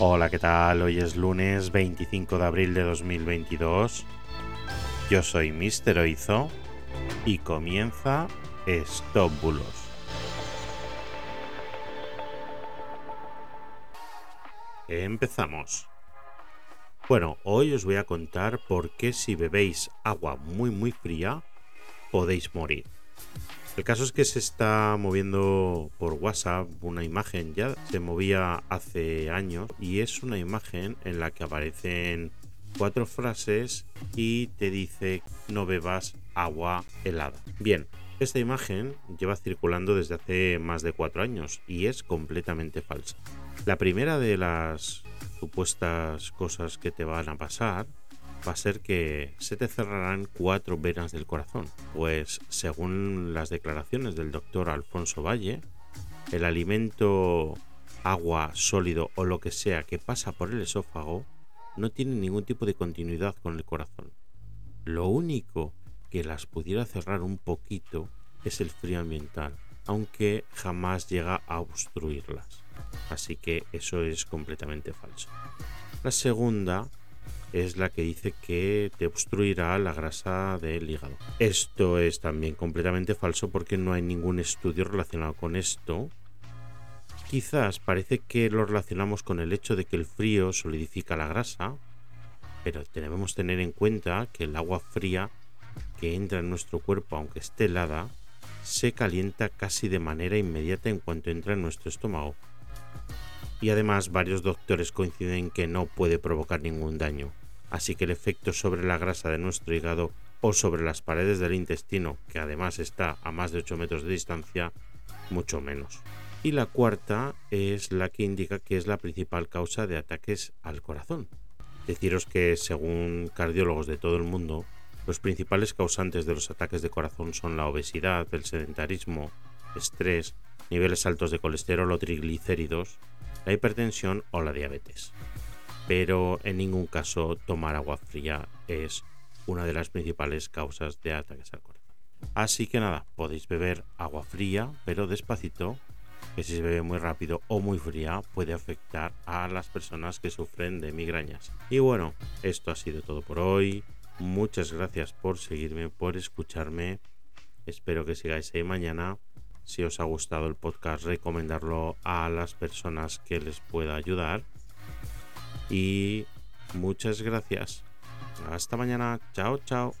Hola, ¿qué tal? Hoy es lunes 25 de abril de 2022. Yo soy Mr. Oizo y comienza Stop. Empezamos. Bueno, hoy os voy a contar por qué si bebéis agua muy muy fría podéis morir. El caso es que se está moviendo por WhatsApp una imagen, ya se movía hace años, y es una imagen en la que aparecen cuatro frases y te dice no bebas agua helada. Bien, esta imagen lleva circulando desde hace más de cuatro años y es completamente falsa. La primera de las supuestas cosas que te van a pasar va a ser que se te cerrarán cuatro venas del corazón, pues según las declaraciones del doctor Alfonso Valle, el alimento, agua, sólido o lo que sea que pasa por el esófago no tiene ningún tipo de continuidad con el corazón. Lo único que las pudiera cerrar un poquito es el frío ambiental, aunque jamás llega a obstruirlas. Así que eso es completamente falso. La segunda es la que dice que te obstruirá la grasa del hígado. Esto es también completamente falso porque no hay ningún estudio relacionado con esto. Quizás parece que lo relacionamos con el hecho de que el frío solidifica la grasa, pero debemos tener en cuenta que el agua fría que entra en nuestro cuerpo, aunque esté helada, se calienta casi de manera inmediata en cuanto entra en nuestro estómago. Y además varios doctores coinciden en que no puede provocar ningún daño así que el efecto sobre la grasa de nuestro hígado o sobre las paredes del intestino, que además está a más de 8 metros de distancia, mucho menos. Y la cuarta es la que indica que es la principal causa de ataques al corazón. Deciros que según cardiólogos de todo el mundo, los principales causantes de los ataques de corazón son la obesidad, el sedentarismo, estrés, niveles altos de colesterol o triglicéridos, la hipertensión o la diabetes pero en ningún caso tomar agua fría es una de las principales causas de ataques al corazón. Así que nada, podéis beber agua fría, pero despacito, que si se bebe muy rápido o muy fría puede afectar a las personas que sufren de migrañas. Y bueno, esto ha sido todo por hoy. Muchas gracias por seguirme, por escucharme. Espero que sigáis ahí mañana. Si os ha gustado el podcast, recomendarlo a las personas que les pueda ayudar y muchas gracias. Hasta mañana. Chao, chao.